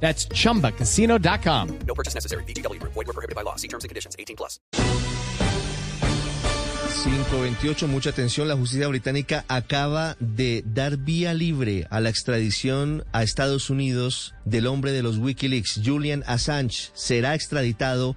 That's chumbacasino.com. No purchase necessary. BGW. Void were prohibited by law. See terms and conditions. 18 plus. 528, mucha atención. La justicia británica acaba de dar vía libre a la extradición a Estados Unidos del hombre de los Wikileaks, Julian Assange. Será extraditado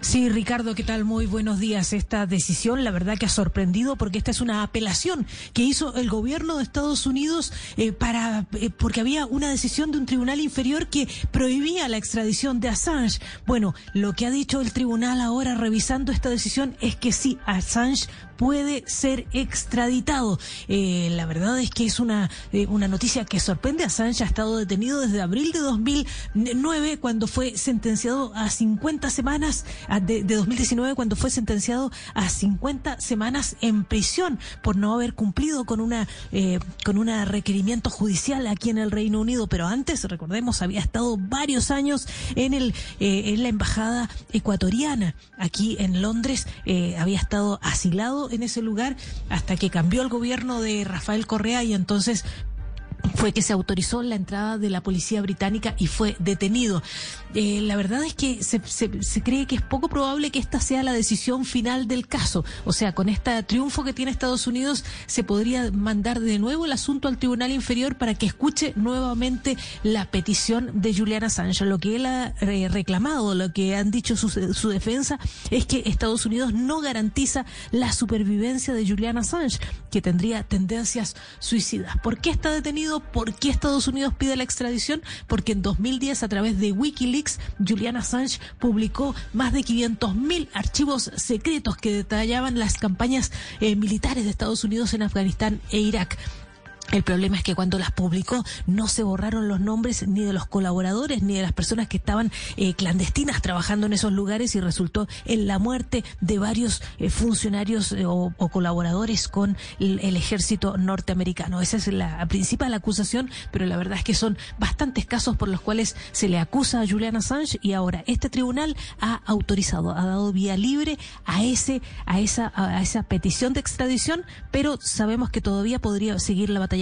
Sí, Ricardo, ¿qué tal? Muy buenos días. Esta decisión, la verdad que ha sorprendido porque esta es una apelación que hizo el gobierno de Estados Unidos eh, para eh, porque había una decisión de un tribunal inferior que prohibía la extradición de Assange. Bueno, lo que ha dicho el tribunal ahora revisando esta decisión es que sí, Assange puede ser extraditado. Eh, la verdad es que es una, una noticia que sorprende. Assange ha estado detenido desde abril de 2009 cuando fue sentenciado a 50 semanas, a- de, de 2019 cuando fue sentenciado a 50 semanas en prisión por no haber cumplido con una eh, con un requerimiento judicial aquí en el Reino Unido. Pero antes, recordemos, había estado varios años en el eh, en la embajada ecuatoriana aquí en Londres. eh, había estado asilado en ese lugar hasta que cambió el gobierno de Rafael Correa y entonces fue que se autorizó la entrada de la policía británica y fue detenido. Eh, la verdad es que se, cree que es poco probable que esta sea la decisión final del caso. O sea, con este triunfo que tiene Estados Unidos, se podría mandar de nuevo el asunto al Tribunal Inferior para que escuche nuevamente la petición de Julian Assange. Lo que él ha eh, reclamado, lo que han dicho su, su defensa, es que Estados Unidos no garantiza la supervivencia de Julian Assange, que tendría tendencias suicidas. ¿Por qué está detenido? ¿Por qué Estados Unidos pide la extradición? Porque en 2010, a través de Wikileaks, Julian Assange publicó más de 500.000 archivos secretos que detallaban las campañas eh, militares de Estados Unidos en Afganistán e Irak. El problema es que cuando las publicó no se borraron los nombres ni de los colaboradores ni de las personas que estaban eh, clandestinas trabajando en esos lugares y resultó en la muerte de varios eh, funcionarios eh, o, colaboradores con el, el ejército norteamericano. Esa es la principal acusación, pero la verdad es que son bastantes casos por los cuales se le acusa a Julian Assange y ahora este tribunal ha autorizado, ha dado vía libre a ese, a esa, a esa petición de extradición, pero sabemos que todavía podría seguir la batalla